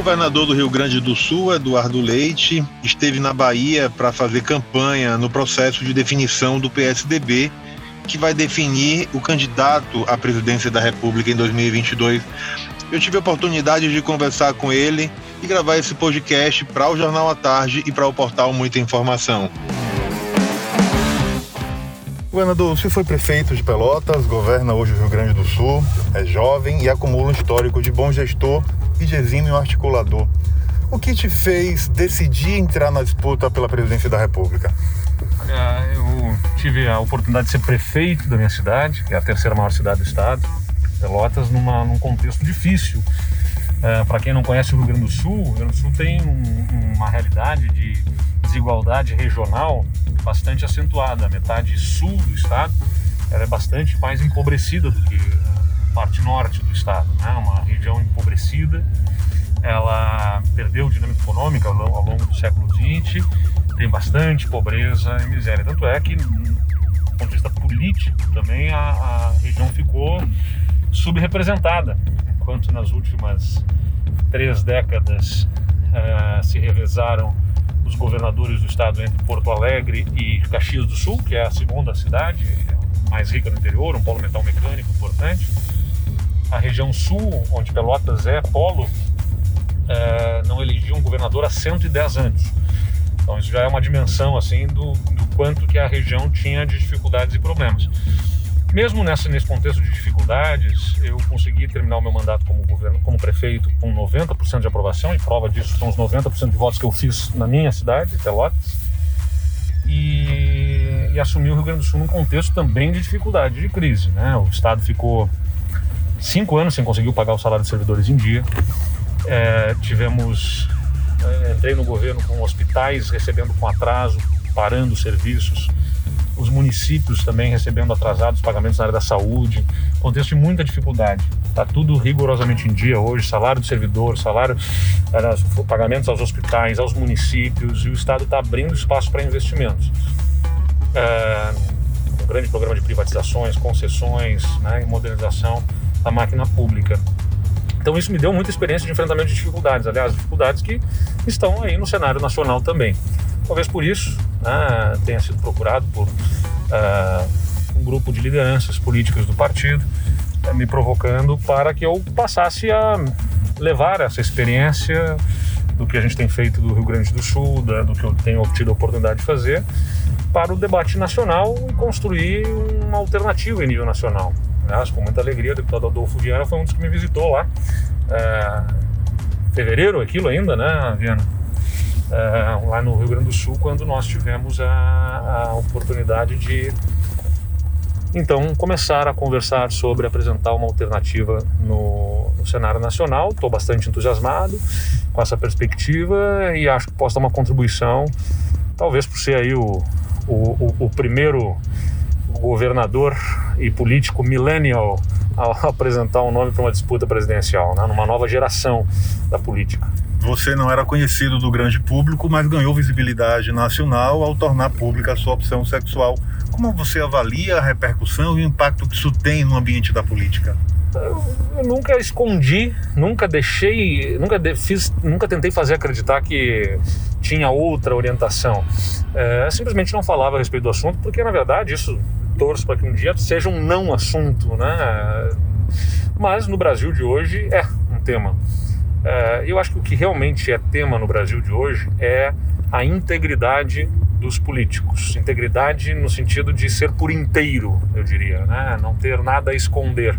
governador do Rio Grande do Sul, Eduardo Leite, esteve na Bahia para fazer campanha no processo de definição do PSDB, que vai definir o candidato à presidência da República em 2022. Eu tive a oportunidade de conversar com ele e gravar esse podcast para o Jornal à Tarde e para o portal Muita Informação. Governador, você foi prefeito de Pelotas, governa hoje o Rio Grande do Sul, é jovem e acumula um histórico de bom gestor e de exímio articulador. O que te fez decidir entrar na disputa pela presidência da República? É, eu tive a oportunidade de ser prefeito da minha cidade, que é a terceira maior cidade do estado, Pelotas, numa, num contexto difícil. É, Para quem não conhece o Rio Grande do Sul, o Rio Grande do Sul tem um, uma realidade de desigualdade regional bastante acentuada. A metade sul do estado ela é bastante mais empobrecida do que parte norte do estado. Né? Uma região empobrecida, ela perdeu dinâmica econômica ao longo do século XX, tem bastante pobreza e miséria. Tanto é que, do ponto de vista político, também a, a região ficou subrepresentada, enquanto nas últimas três décadas uh, se revezaram os governadores do estado entre Porto Alegre e Caxias do Sul, que é a segunda cidade mais rica no interior, um polo metal mecânico importante. A região sul, onde Pelotas é polo, é, não elegia um governador há 110 anos. Então isso já é uma dimensão assim do, do quanto que a região tinha de dificuldades e problemas. Mesmo nessa, nesse contexto de dificuldades, eu consegui terminar o meu mandato como, governo, como prefeito com 90% de aprovação, e prova disso são os 90% de votos que eu fiz na minha cidade, Pelotas, e, e assumi o Rio Grande do Sul num contexto também de dificuldade, de crise. Né? O Estado ficou cinco anos sem conseguir pagar o salário de servidores em dia, é, tivemos, é, entrei no governo com hospitais recebendo com atraso, parando serviços, os municípios também recebendo atrasados pagamentos na área da saúde, contexto de muita dificuldade. Está tudo rigorosamente em dia hoje, salário do servidor, salário, pagamentos aos hospitais, aos municípios, e o Estado está abrindo espaço para investimentos. É, um grande programa de privatizações, concessões né, e modernização da máquina pública. Então isso me deu muita experiência de enfrentamento de dificuldades, aliás, dificuldades que estão aí no cenário nacional também. Talvez por isso né, tenha sido procurado por uh, um grupo de lideranças políticas do partido, uh, me provocando para que eu passasse a levar essa experiência do que a gente tem feito do Rio Grande do Sul, da, do que eu tenho obtido a oportunidade de fazer, para o debate nacional e construir uma alternativa em nível nacional. Aliás, com muita alegria, o deputado Adolfo Viana foi um dos que me visitou lá. É, fevereiro, aquilo ainda, né, Viana? uh, lá no Rio Grande do Sul, quando nós tivemos a, a oportunidade de então começar a conversar sobre apresentar uma alternativa no, no cenário nacional. Estou bastante entusiasmado com essa perspectiva e acho que posso dar uma contribuição, talvez por ser aí o, o, o primeiro governador e político millennial a apresentar um nome para uma disputa presidencial, né, numa nova geração da política. Você não era conhecido do grande público, mas ganhou visibilidade nacional ao tornar pública a sua opção sexual. Como você avalia a repercussão e o impacto que isso tem no ambiente da política? Eu, nunca escondi, nunca deixei, nunca de, fiz, nunca tentei fazer acreditar que tinha outra orientação. É, simplesmente não falava a respeito do assunto, porque na verdade isso torço para que um dia seja um não assunto, né? Mas no Brasil de hoje é um tema. É, eu acho que o que realmente é tema no Brasil de hoje é a integridade dos políticos. Integridade no sentido de ser por inteiro, eu diria, né? não ter nada a esconder.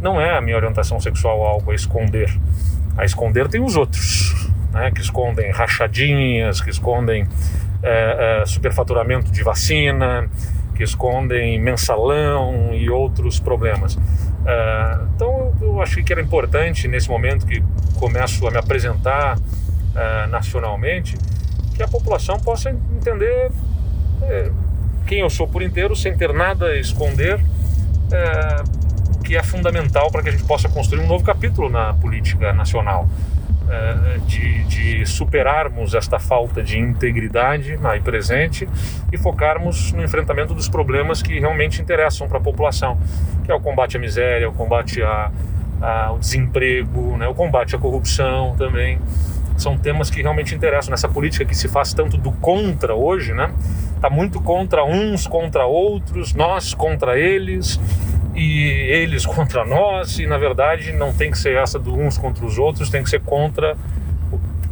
Não é a minha orientação sexual algo a esconder. A esconder tem os outros, né? que escondem rachadinhas, que escondem é, é, superfaturamento de vacina, que escondem mensalão e outros problemas. Uh, então eu achei que era importante nesse momento que começo a me apresentar uh, nacionalmente que a população possa entender uh, quem eu sou por inteiro sem ter nada a esconder, que é fundamental para que a gente possa construir um novo capítulo na política nacional. Eh, de, de, superarmos esta falta de integridade aí presente e focarmos no enfrentamento dos problemas que realmente interessam para a população, que é o combate à miséria, o combate à, o desemprego, né, o combate à corrupção também. São temas que realmente interessam nessa política que se faz tanto do contra hoje, né? Tá muito contra uns contra outros, nós contra eles e eles contra nós, e na verdade não tem que ser essa do uns contra os outros, tem que ser contra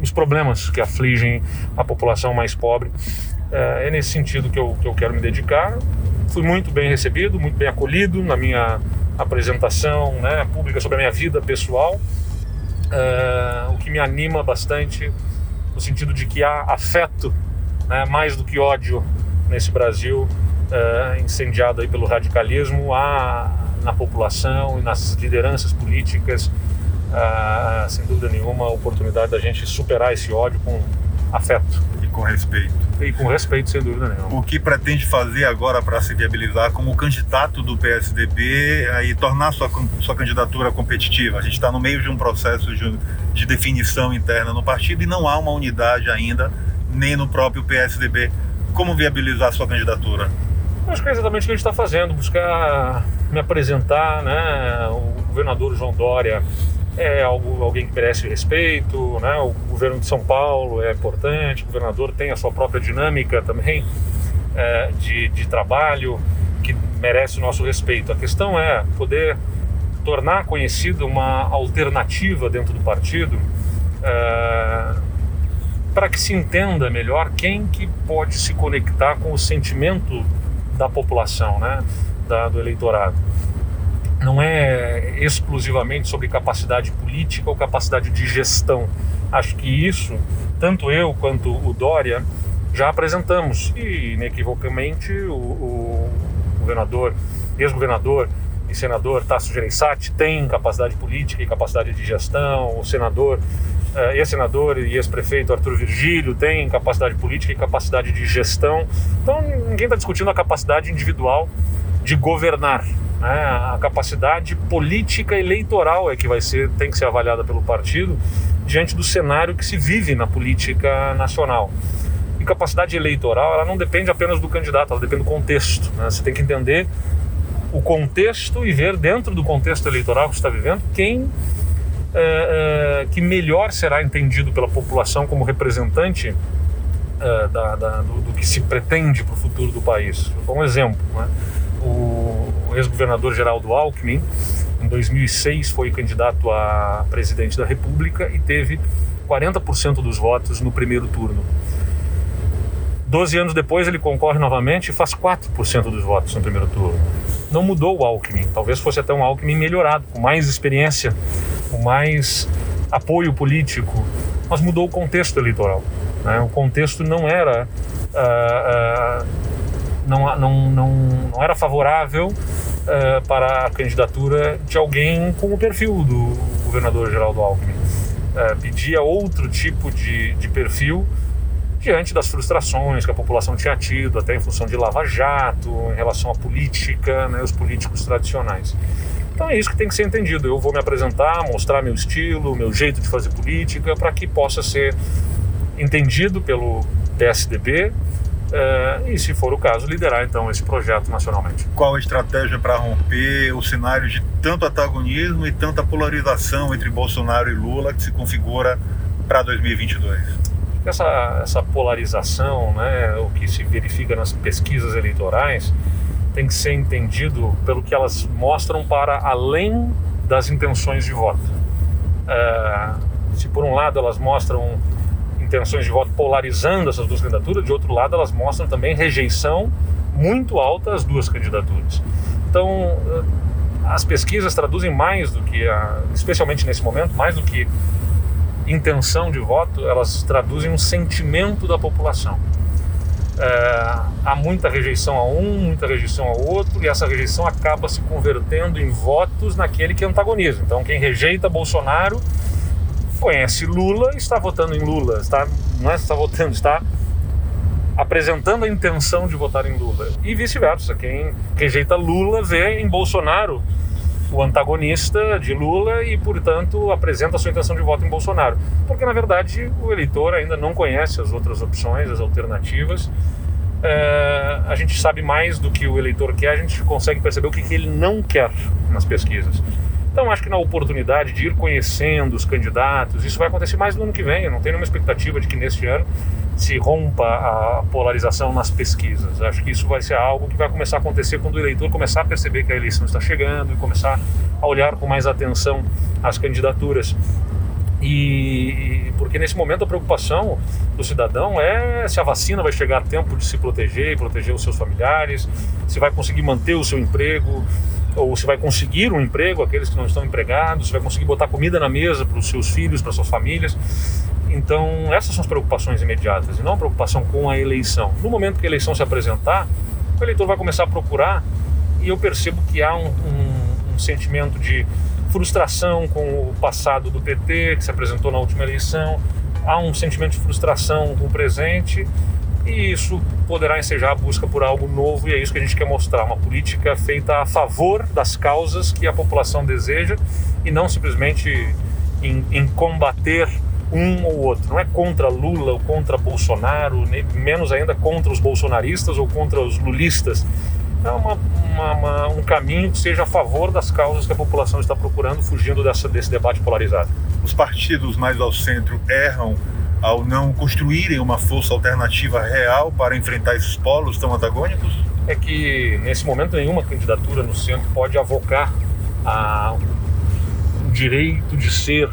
os problemas que afligem a população mais pobre. É, é nesse sentido que eu, que eu quero me dedicar. Fui muito bem recebido, muito bem acolhido na minha apresentação né, pública sobre a minha vida pessoal, é, o que me anima bastante no sentido de que há afeto né, mais do que ódio nesse Brasil é, incendiado aí pelo radicalismo há na população e nas lideranças políticas ah, sem dúvida nenhuma a oportunidade da gente superar esse ódio com afeto. E com respeito. E com respeito sem dúvida nenhuma. O que pretende fazer agora para se viabilizar como candidato do PSDB e tornar sua sua candidatura competitiva? A gente está no meio de um processo de, de definição interna no partido e não há uma unidade ainda nem no próprio PSDB como viabilizar sua candidatura Acho que é exatamente o que a gente está fazendo, buscar me apresentar, né? O governador João Dória é algo, alguém que merece respeito, né? O governo de São Paulo é importante, o governador tem a sua própria dinâmica também é, de, de trabalho que merece o nosso respeito. A questão é poder tornar conhecida uma alternativa dentro do partido é, para que se entenda melhor quem que pode se conectar com o sentimento da população, né, da, do eleitorado. Não é exclusivamente sobre capacidade política ou capacidade de gestão. Acho que isso, tanto eu quanto o Dória, já apresentamos e inequivocamente o, o governador, ex-governador e senador Tasso Gereissati tem capacidade política e capacidade de gestão, o senador ex-senador e ex-prefeito Arthur Virgílio tem capacidade política e capacidade de gestão. Então ninguém está discutindo a capacidade individual de governar. Né? A capacidade política eleitoral é que vai ser, tem que ser avaliada pelo partido diante do cenário que se vive na política nacional. E capacidade eleitoral, ela não depende apenas do candidato, ela depende do contexto. Né? Você tem que entender o contexto e ver dentro do contexto eleitoral que você está vivendo quem que melhor será entendido pela população como representante é, da, da, do, do, que se pretende para o futuro do país. Vou dar um exemplo. Né? O ex-governador Geraldo Alckmin, em 2006, foi candidato a presidente da República e teve 40% dos votos no primeiro turno. Doze anos depois, ele concorre novamente e faz 4% dos votos no primeiro turno. Não mudou o Alckmin, talvez fosse até um Alckmin melhorado, com mais experiência com mais apoio político, mas mudou o contexto eleitoral. Né? O contexto não era uh, uh, não, não, não, não era favorável uh, para a candidatura de alguém com o perfil do governador Geraldo Alckmin. pedia outro tipo de, de perfil diante das frustrações que a população tinha tido, até em função de Lava Jato, em relação à política, né, os políticos tradicionais. Então é isso que tem que ser entendido. Eu vou me apresentar, mostrar meu estilo, meu jeito de fazer política, para que possa ser entendido pelo PSDB eh, e, se for o caso, liderar então esse projeto nacionalmente. Qual a estratégia para romper o cenário de tanto antagonismo e tanta polarização entre Bolsonaro e Lula que se configura para 2022? Essa, essa polarização, né, o que se verifica nas pesquisas eleitorais, tem que ser entendido pelo que elas mostram para além das intenções de voto. É, se por um lado elas mostram intenções de voto polarizando essas duas candidaturas, de outro lado elas mostram também rejeição muito alta às duas candidaturas. Então, é, as pesquisas traduzem mais do que, a, especialmente nesse momento, mais do que intenção de voto, elas traduzem um sentimento da população é, há muita rejeição a um, muita rejeição ao outro, e essa rejeição acaba se convertendo em votos naquele que antagoniza. Então, quem rejeita Bolsonaro conhece Lula está votando em Lula, está, não é está votando, está apresentando a intenção de votar em Lula. E vice-versa, quem rejeita Lula vê em Bolsonaro o antagonista de Lula e, portanto, apresenta a sua intenção de voto em Bolsonaro. Porque, na verdade, o eleitor ainda não conhece as outras opções, as alternativas. É, a gente sabe mais do que o eleitor quer, a gente consegue perceber o que, que ele não quer nas pesquisas. Então, acho que na oportunidade de ir conhecendo os candidatos, isso vai acontecer mais no ano que vem. Eu não tenho nenhuma expectativa de que neste ano se rompa a polarização nas pesquisas. Acho que isso vai ser algo que vai começar a acontecer quando o eleitor começar a perceber que a eleição está chegando e começar a olhar com mais atenção as candidaturas. E porque nesse momento a preocupação do cidadão é se a vacina vai chegar a tempo de se proteger e proteger os seus familiares, se vai conseguir manter o seu emprego, ou se vai conseguir um emprego, aqueles que não estão empregados, se vai conseguir botar comida na mesa para os seus filhos, para suas famílias. Então, essas são as preocupações imediatas e não a preocupação com a eleição. No momento que a eleição se apresentar, o eleitor vai começar a procurar e eu percebo que há um, um, um sentimento de frustração com o passado do PT, que se apresentou na última eleição, há um sentimento de frustração com o presente e isso poderá ensejar a busca por algo novo e é isso que a gente quer mostrar, uma política feita a favor das causas que a população deseja e não simplesmente em, em combater um ou outro. Não é contra Lula ou contra Bolsonaro, nem, menos ainda contra os bolsonaristas ou contra os lulistas. É uma, uma, uma, um caminho que seja a favor das causas que a população está procurando, fugindo dessa, desse debate polarizado. Os partidos mais ao centro erram ao não construírem uma força alternativa real para enfrentar esses polos tão antagônicos? É que, nesse momento, nenhuma candidatura no centro pode avocar a, o direito de ser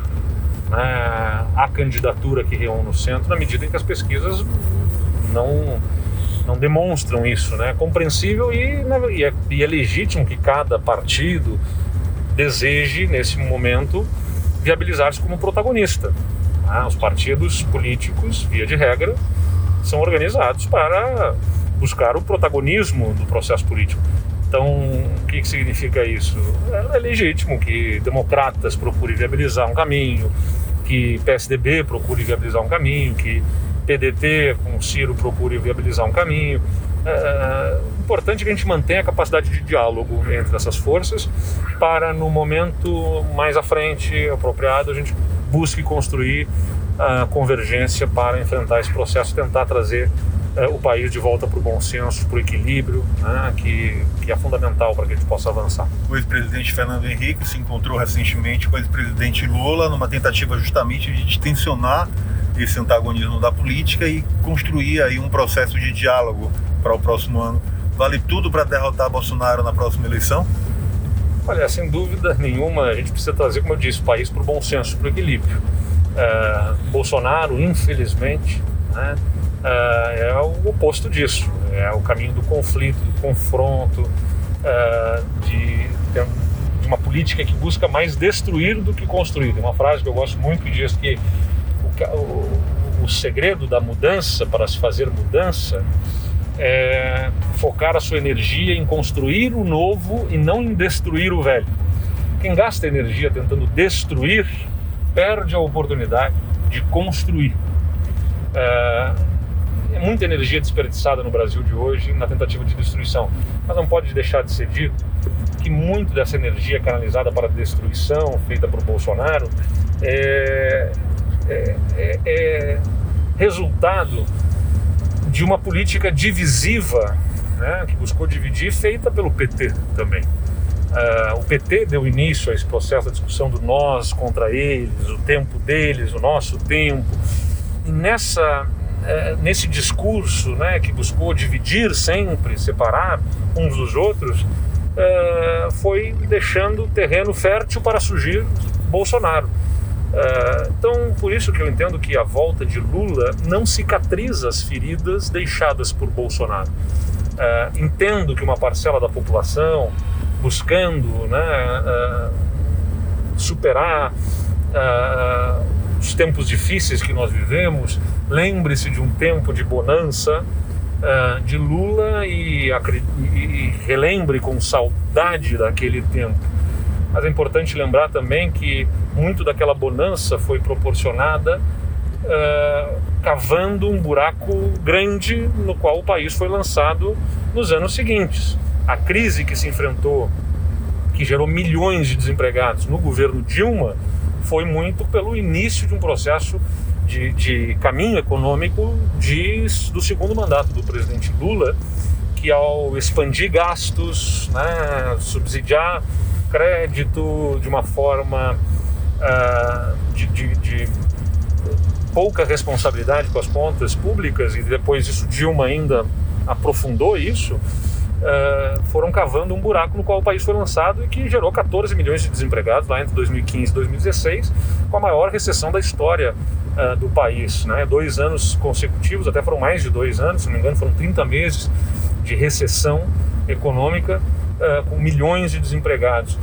né, a candidatura que reúne no centro, na medida em que as pesquisas não, não demonstram isso. Né? É compreensível e, e, é, e é legítimo que cada partido deseje, nesse momento, viabilizar-se como protagonista. Ah, os partidos políticos, via de regra, são organizados para buscar o protagonismo do processo político. Então, o que, que significa isso? É, legítimo que democratas procurem viabilizar um caminho, que PSDB procure viabilizar um caminho, que PDT com Ciro procure viabilizar um caminho. É, é importante que a gente mantenha a capacidade de diálogo entre essas forças para, no momento mais à frente, apropriado, a gente busque construir a convergência para enfrentar esse processo, tentar trazer é, o país de volta para o bom senso, para o equilíbrio, né, que, que é fundamental para que a gente possa avançar. O ex-presidente Fernando Henrique se encontrou recentemente com o ex-presidente Lula numa tentativa justamente de tensionar esse antagonismo da política e construir aí um processo de diálogo para o próximo ano. Vale tudo para derrotar Bolsonaro na próxima eleição? Olha, sem dúvida nenhuma, a gente precisa trazer, como eu disse, o país para o bom senso, para o equilíbrio. É, Bolsonaro, infelizmente, né, é, é, o oposto disso. É o caminho do conflito, do confronto, é, de, de, uma política que busca mais destruir do que construir. Tem uma frase que eu gosto muito que diz que o, o, o segredo da mudança, para se fazer mudança, é, focar a sua energia em construir o novo e não em destruir o velho. Quem gasta energia tentando destruir perde a oportunidade de construir. É, é muita energia desperdiçada no Brasil de hoje na tentativa de destruição, mas não pode deixar de ser dito que muito dessa energia canalizada para destruição feita por Bolsonaro é, é, é, é resultado de uma política divisiva, né, que buscou dividir, feita pelo PT também. Uh, o PT deu início a esse processo de discussão do nós contra eles, o tempo deles, o nosso tempo. E nessa, uh, nesse discurso né, que buscou dividir sempre, separar uns dos outros, uh, foi deixando terreno fértil para surgir Bolsonaro. Uh, então, por isso que eu entendo que a volta de Lula não cicatriza as feridas deixadas por Bolsonaro. Uh, entendo que uma parcela da população, buscando né, uh, superar os tempos difíceis que nós vivemos, lembre-se de um tempo de bonança de Lula e, e relembre com saudade daquele tempo mas é importante lembrar também que muito daquela bonança foi proporcionada uh, cavando um buraco grande no qual o país foi lançado nos anos seguintes. A crise que se enfrentou, que gerou milhões de desempregados no governo Dilma, foi muito pelo início de um processo de, de caminho econômico de, do segundo mandato do presidente Lula, que ao expandir gastos, né, subsidiar crédito, de uma forma uh, de, de, de pouca responsabilidade com as contas públicas, e depois isso Dilma ainda aprofundou isso, Uh, foram cavando um buraco no qual o país foi lançado e que gerou 14 milhões de desempregados lá entre 2015 e 2016, com a maior recessão da história uh, do país. Né? Dois anos consecutivos, até foram mais de dois anos, se não me engano, foram 30 meses de recessão econômica uh, com milhões de desempregados.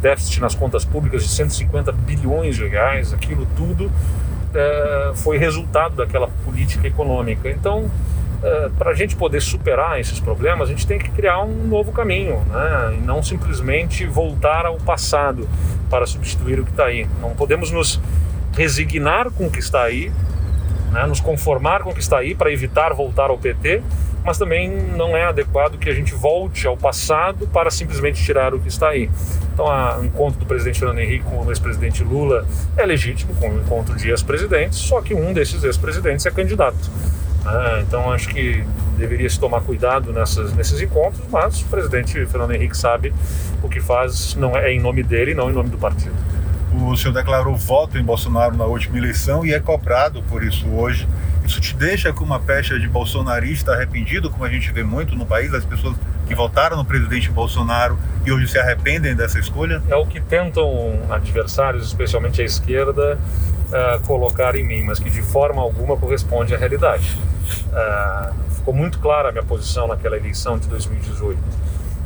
déficit nas contas públicas de 150 bilhões de reais, aquilo tudo foi resultado daquela política econômica. Então, para a gente poder superar esses problemas, a gente tem que criar um novo caminho, né? e não simplesmente voltar ao passado para substituir o que está aí. Não podemos nos resignar com o que está aí, né? nos conformar com o que está aí para evitar voltar ao PT, mas também não é adequado que a gente volte ao passado para simplesmente tirar o que está aí. Então, o encontro do presidente Fernando Henrique com o ex-presidente Lula é legítimo, como o encontro de ex-presidentes, só que um desses ex-presidentes é candidato. Ah, então acho que deveria se tomar cuidado nessas, nesses encontros, mas o presidente Fernando Henrique sabe o que faz, não é, é em nome dele, não em nome do partido. O senhor declarou voto em Bolsonaro na última eleição e é cobrado por isso hoje. Isso te deixa com uma pecha de bolsonarista arrependido, como a gente vê muito no país, as pessoas que votaram no presidente Bolsonaro e hoje se arrependem dessa escolha? É o que tentam adversários, especialmente a esquerda, uh, colocar em mim, mas que de forma alguma corresponde à realidade. Uh, ficou muito clara a minha posição naquela eleição de 2018.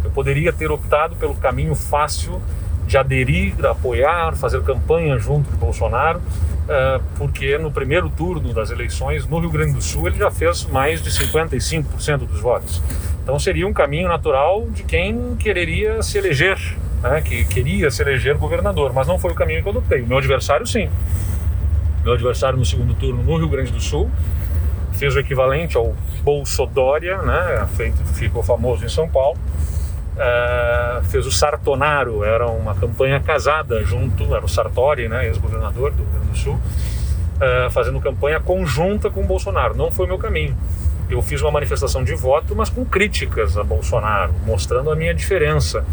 Eu poderia ter optado pelo caminho fácil de aderir, apoiar, fazer campanha junto de Bolsonaro, uh, porque no primeiro turno das eleições no Rio Grande do Sul ele já fez mais de 55% dos votos. Então seria um caminho natural de quem quereria se eleger, né, que queria se eleger governador, mas não foi o caminho que eu adotei. Meu adversário, sim meu adversário no segundo turno no Rio Grande do Sul, fez o equivalente ao Bolsodória, né, feito, ficou famoso em São Paulo, é, fez o Sartonaro, era uma campanha casada junto, era o Sartori, né, ex-governador do Rio Grande do Sul, é, fazendo campanha conjunta com o Bolsonaro. Não foi meu caminho. Eu fiz uma manifestação de voto, mas com críticas a Bolsonaro, mostrando a minha diferença.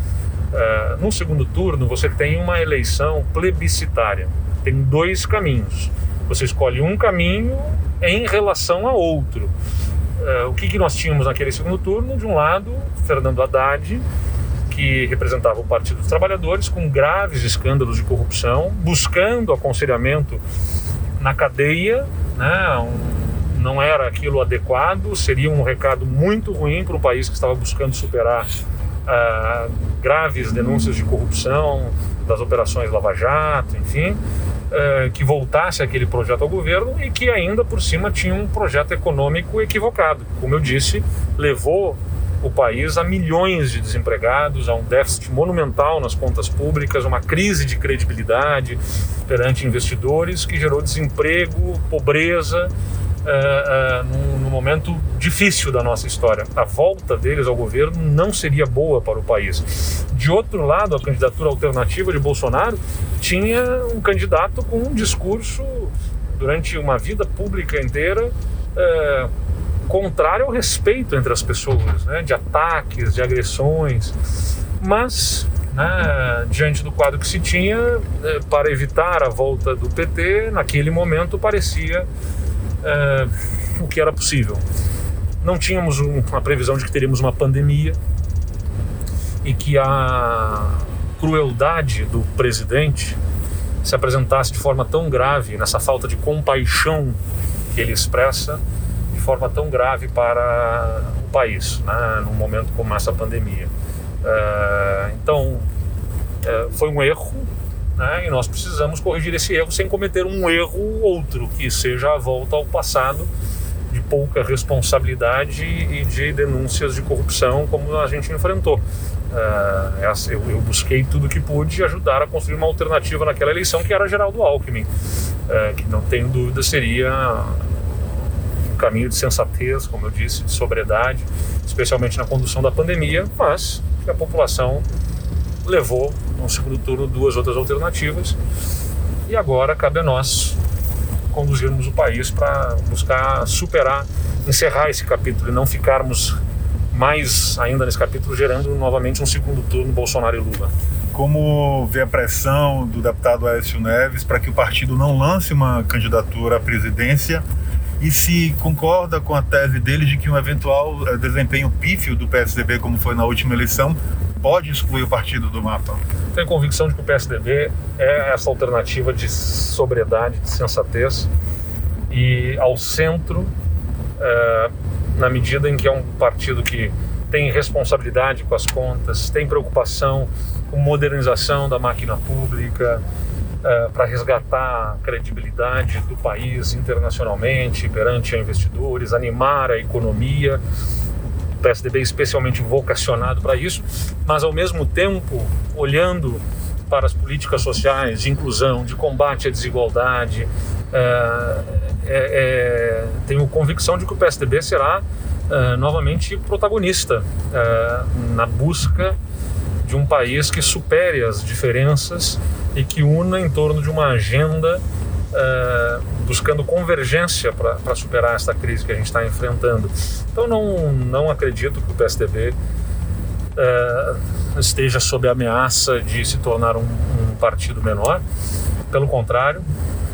É, no segundo turno, você tem uma eleição plebiscitária tem dois caminhos. Você escolhe um caminho em relação a outro. Uh, o que, que nós tínhamos naquele segundo turno? De um lado, Fernando Haddad, que representava o Partido dos Trabalhadores, com graves escândalos de corrupção, buscando aconselhamento na cadeia, né? Um, não era aquilo adequado, seria um recado muito ruim para um país que estava buscando superar uh, graves denúncias de corrupção das operações Lava Jato, enfim. Eh, que voltasse aquele projeto ao governo e que ainda por cima tinha um projeto econômico equivocado. Como eu disse, levou o país a milhões de desempregados, a um déficit monumental nas contas públicas, uma crise de credibilidade perante investidores que gerou desemprego, pobreza uh, num, num, momento difícil da nossa história. A volta deles ao governo não seria boa para o país. De outro lado, a candidatura alternativa de Bolsonaro tinha um candidato com um discurso durante uma vida pública inteira uh, contrário ao respeito entre as pessoas, né, de ataques, de agressões. Mas né, diante do quadro que se tinha, para evitar a volta do PT, naquele momento parecia é, o que era possível. Não tínhamos um, uma previsão de que teríamos uma pandemia e que a crueldade do presidente se apresentasse de forma tão grave, nessa falta de compaixão que ele expressa, de forma tão grave para o país, né, num momento como essa pandemia. É, então, é, foi um erro, né? E nós precisamos corrigir esse erro sem cometer um erro outro, que seja a volta ao passado de pouca responsabilidade e de denúncias de corrupção como a gente enfrentou. Uh, eu, busquei tudo que pude ajudar a construir uma alternativa naquela eleição que era Geraldo Alckmin, uh, que não tenho dúvida seria um caminho de sensatez, como eu disse, de sobriedade, especialmente na condução da pandemia, mas que a população levou no segundo turno duas outras alternativas e agora cabe a nós conduzirmos o país para buscar superar, encerrar esse capítulo e não ficarmos mais ainda nesse capítulo, gerando novamente um segundo turno Bolsonaro e Lula. Como vê a pressão do deputado Aécio Neves para que o partido não lance uma candidatura à presidência e se concorda com a tese dele de que um eventual eh, desempenho pífio do PSDB, como foi na última eleição, pode excluir o partido do mapa? Tenho convicção de que o PSDB é essa alternativa de sobriedade, de sensatez e ao centro, é, na medida em que é um partido que tem responsabilidade com as contas, tem preocupação com modernização da máquina pública, é, para resgatar a credibilidade do país internacionalmente perante investidores, animar a economia. PSDB especialmente vocacionado para isso, mas ao mesmo tempo olhando para as políticas sociais de inclusão, de combate à desigualdade. É, é, tenho convicção de que o PSDB será é, novamente protagonista na busca de um país que supere as diferenças e que una em torno de uma agenda uh, buscando convergência para superar esta crise que a gente está enfrentando. Então não, não acredito que o PSDB uh, eh, esteja sob ameaça de se tornar um, um, partido menor. Pelo contrário,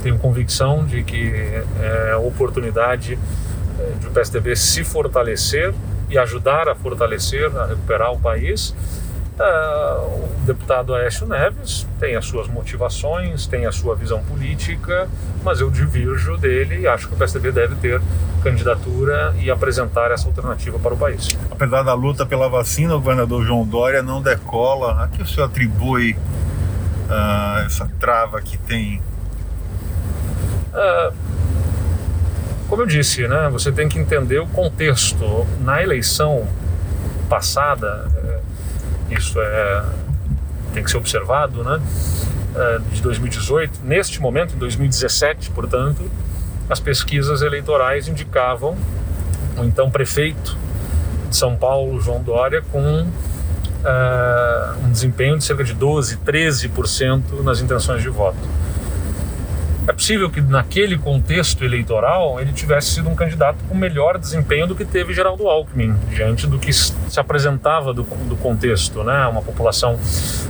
tenho convicção de que é a oportunidade eh, de o PSDB se fortalecer e ajudar a fortalecer, a recuperar o país o deputado Aécio Neves tem as suas motivações, tem a sua visão política, mas eu divirjo dele e acho que o PSDB deve ter candidatura e apresentar essa alternativa para o país. Apesar da luta pela vacina, o governador João Dória não decola. A que o senhor atribui uh, essa trava que tem? Uh, como eu disse, né, você tem que entender o contexto. Na eleição passada, isso é, tem que ser observado, né? É, de 2018. Neste momento, em 2017, portanto, as pesquisas eleitorais indicavam o então prefeito de São Paulo, João Dória, com uh, um desempenho de cerca de 12, 13% nas intenções de voto. É possível que naquele contexto eleitoral ele tivesse sido um candidato com melhor desempenho do que teve Geraldo Alckmin, diante do que se apresentava do, do contexto, né? Uma população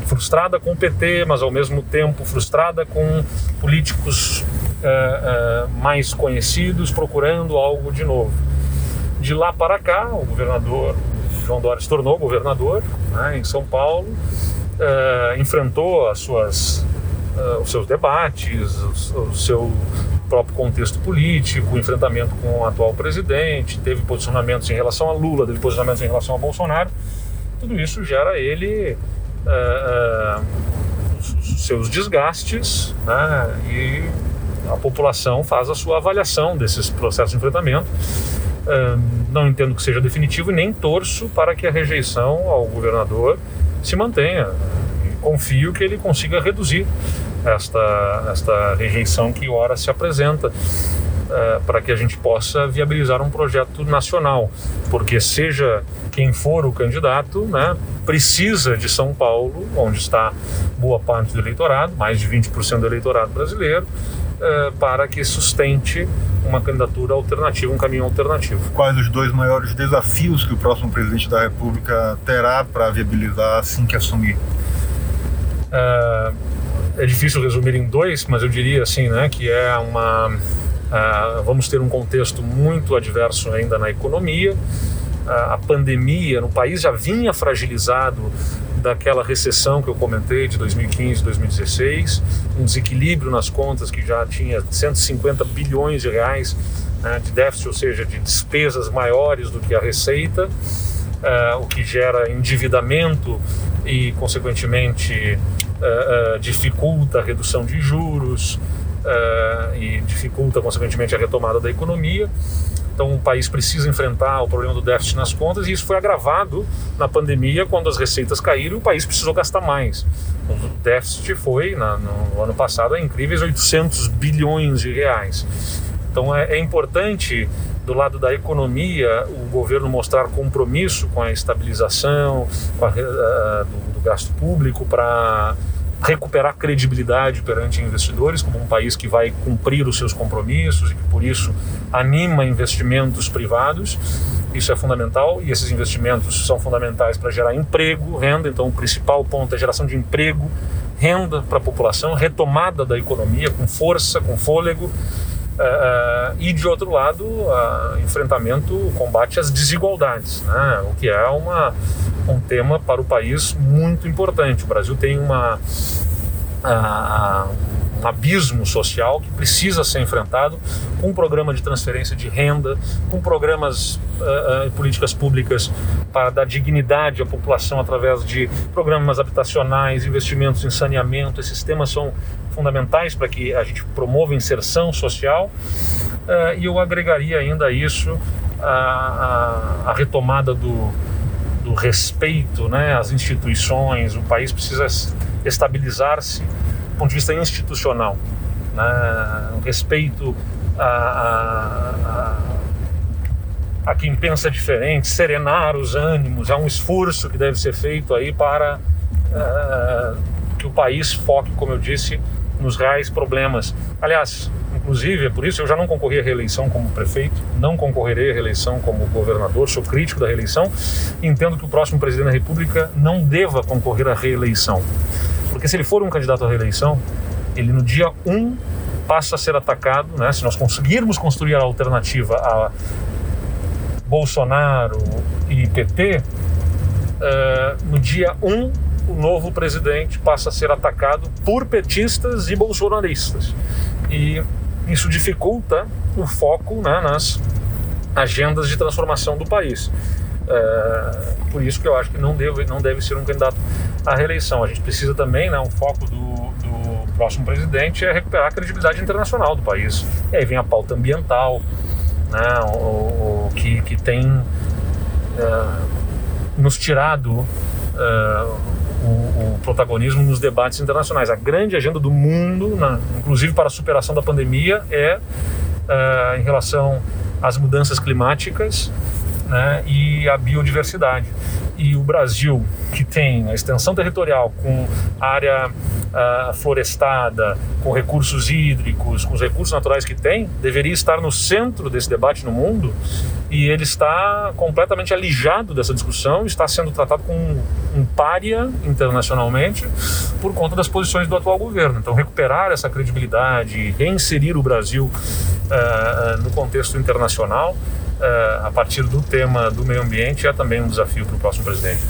frustrada com o PT, mas ao mesmo tempo frustrada com políticos é, é, mais conhecidos procurando algo de novo. De lá para cá, o governador João Dória se tornou governador né, em São Paulo, é, enfrentou as suas uh, os seus debates, o, seu próprio contexto político, o enfrentamento com o atual presidente, teve posicionamentos em relação a Lula, teve posicionamentos em relação a Bolsonaro. Tudo isso gera ele uh, uh, os seus desgastes né, e a população faz a sua avaliação desses processos de enfrentamento. não entendo que seja definitivo e nem torço para que a rejeição ao governador se mantenha. Confio que ele consiga reduzir esta, esta rejeição que ora se apresenta. Uh, para que a gente possa viabilizar um projeto nacional, porque seja quem for o candidato, né, precisa de São Paulo, onde está boa parte do eleitorado, mais de 20% do eleitorado brasileiro, uh, para que sustente uma candidatura alternativa, um caminho alternativo. Quais os dois maiores desafios que o próximo presidente da República terá para viabilizar assim que assumir? Uh, é difícil resumir em dois, mas eu diria assim, né, que é uma uh, vamos ter um contexto muito adverso ainda na economia. Uh, a pandemia no país já vinha fragilizado daquela recessão que eu comentei de 2015, 2016, um desequilíbrio nas contas que já tinha 150 bilhões de reais né, de déficit, ou seja, de despesas maiores do que a receita, o que gera endividamento e, consequentemente, uh, uh, dificulta a redução de juros e dificulta, consequentemente, a retomada da economia. Então, o país precisa enfrentar o problema do déficit nas contas e isso foi agravado na pandemia, quando as receitas caíram e o país precisou gastar mais. O déficit foi, no ano passado, incríveis 800 bilhões de reais. Então, é, é importante do lado da economia, o governo mostrar compromisso com a estabilização com a, uh, do, do, gasto público para recuperar credibilidade perante investidores como um país que vai cumprir os seus compromissos e que por isso anima investimentos privados. Isso é fundamental e esses investimentos são fundamentais para gerar emprego, renda. Então, o principal ponto é geração de emprego, renda para a população, retomada da economia com força, com fôlego. Uh, e de outro lado, uh, enfrentamento, combate às desigualdades, né? o que é uma, um tema para o país muito importante. O Brasil tem uma, uh, um abismo social que precisa ser enfrentado com um programa de transferência de renda, com programas e políticas públicas para dar dignidade à população através de programas habitacionais, investimentos em saneamento. Esses temas são fundamentais para que a gente promova inserção social uh, e eu agregaria ainda a isso a, a, a retomada do, do respeito né, às instituições. O país precisa estabilizar-se ponto de vista institucional. Né, respeito a, a, a, quem pensa diferente, serenar os ânimos. Há um esforço que deve ser feito aí para uh, que o país foque, como eu disse, nos reais problemas. Aliás, inclusive, é por isso eu já não concorri à reeleição como prefeito, não concorrerei à reeleição como governador, sou crítico da reeleição entendo que o próximo presidente da República não deva concorrer à reeleição. Porque se ele for um candidato à reeleição, ele no dia 1 um passa a ser atacado, né? se nós conseguirmos construir a alternativa a Bolsonaro e PT, uh, eh, no dia 1 um, o novo presidente passa a ser atacado por petistas e bolsonaristas. E isso dificulta o foco né, nas agendas de transformação do país. É, por isso que eu acho que não deve, não deve ser um candidato à reeleição. A gente precisa também, né, um foco do, do próximo presidente é recuperar a credibilidade internacional do país. E aí vem a pauta ambiental, né, o, o que, que tem é, nos tirado é, o, o, protagonismo nos debates internacionais. A grande agenda do mundo, na, inclusive para a superação da pandemia, é uh, em relação às mudanças climáticas né, e a biodiversidade. E o Brasil, que tem a extensão territorial com área uh, florestada, com recursos hídricos, com os recursos naturais que tem, deveria estar no centro desse debate no mundo e ele está completamente alijado dessa discussão, está sendo tratado como um, um pária internacionalmente por conta das posições do atual governo. Então, recuperar essa credibilidade, reinserir o Brasil uh, no contexto internacional a partir do tema do meio ambiente é também um desafio para o próximo presidente.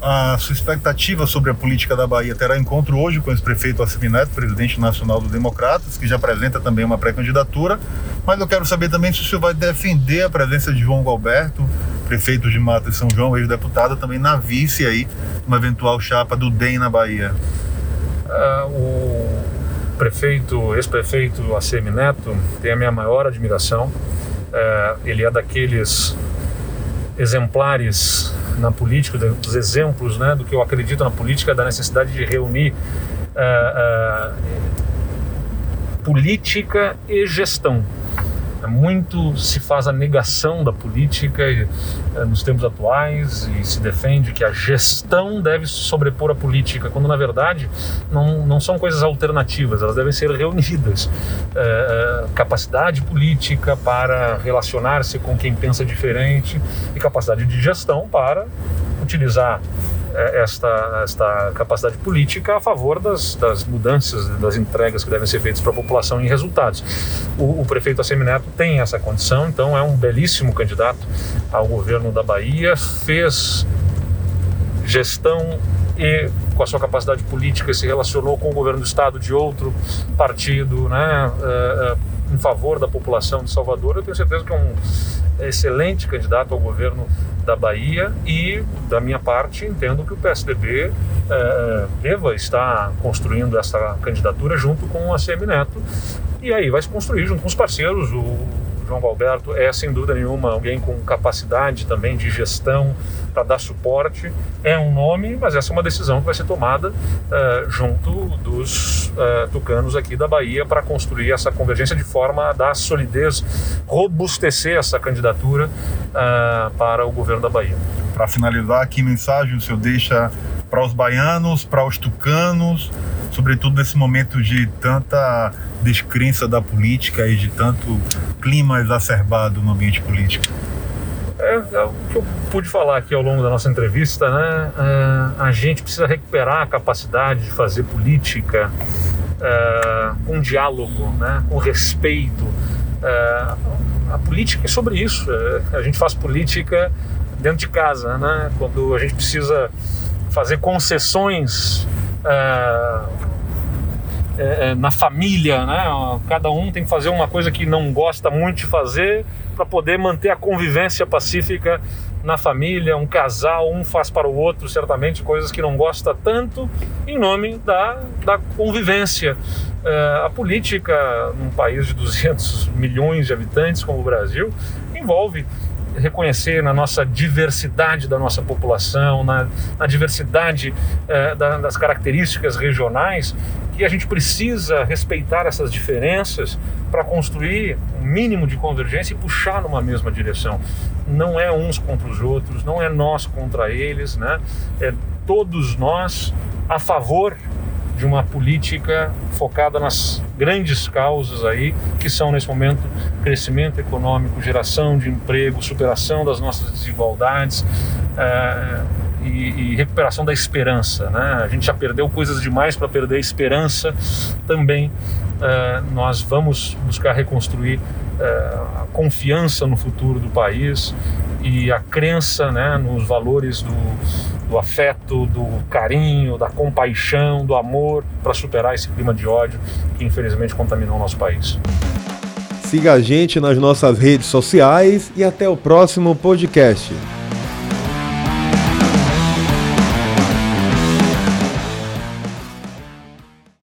A sua expectativa sobre a política da Bahia terá encontro hoje com o ex-prefeito Assemineto, presidente nacional do Democratas, que já apresenta também uma pré-candidatura. Mas eu quero saber também se o senhor vai defender a presença de João Galberto, prefeito de Mata e São João, ex-deputado, também na vice aí, uma eventual chapa do DEM na Bahia. Uh, o prefeito, ex-prefeito Assemineto tem a minha maior admiração. Uh, ele é daqueles exemplares na política, dos exemplos né, do que eu acredito na política, da necessidade de reunir uh, política e gestão. É muito se faz a negação da política uh, nos tempos atuais e se defende que a gestão deve sobrepor à política, quando na verdade não, não são coisas alternativas, elas devem ser reunidas. capacidade política para relacionar-se com quem pensa diferente e capacidade de gestão para utilizar é, esta, esta capacidade política a favor das, das mudanças, das entregas que devem ser feitas para a população em resultados. O, o prefeito Assemineto tem essa condição, então é um belíssimo candidato ao governo da Bahia, fez gestão e com a sua capacidade política se relacionou com o governo do estado de outro partido, né, uh, uh, em favor da população de Salvador. Eu tenho certeza que é um excelente candidato ao governo da Bahia e, da minha parte, entendo que o PSDB é, deva estar construindo essa candidatura junto com a CM Neto e aí vai se construir junto com os parceiros. O João Alberto é, sem dúvida nenhuma, alguém com capacidade também de gestão para dar suporte. É um nome, mas essa é uma decisão que vai ser tomada uh, junto dos uh, tucanos aqui da Bahia para construir essa convergência de forma a dar solidez, robustecer essa candidatura uh, para o governo da Bahia. Para finalizar, que mensagem o senhor deixa para os baianos, para os tucanos, sobretudo nesse momento de tanta descrença da política e de tanto clima exacerbado no ambiente político? É, é, o que eu pude falar aqui ao longo da nossa entrevista, né? É, a gente precisa recuperar a capacidade de fazer política é, com diálogo, né? com respeito. É, a política é sobre isso. É, a gente faz política dentro de casa, né? quando a gente precisa fazer concessões é, na família, né? Cada um tem que fazer uma coisa que não gosta muito de fazer para poder manter a convivência pacífica na família. Um casal, um faz para o outro, certamente, coisas que não gosta tanto, em nome da, da convivência. É, a política num país de 200 milhões de habitantes como o Brasil envolve reconhecer na nossa diversidade da nossa população, na, na diversidade eh, da, das características regionais, que a gente precisa respeitar essas diferenças para construir um mínimo de convergência e puxar numa mesma direção. Não é uns contra os outros, não é nós contra eles, né? É todos nós a favor de uma política focada nas grandes causas aí, que são nesse momento crescimento econômico, geração de emprego, superação das nossas desigualdades é, e, e, recuperação da esperança. Né? A gente já perdeu coisas demais para perder a esperança também. É, nós vamos buscar reconstruir é, a confiança no futuro do país e a crença né, nos valores do, do afeto, do carinho, da compaixão, do amor para superar esse clima de ódio que infelizmente contaminou o nosso país. Siga a gente nas nossas redes sociais e até o próximo podcast.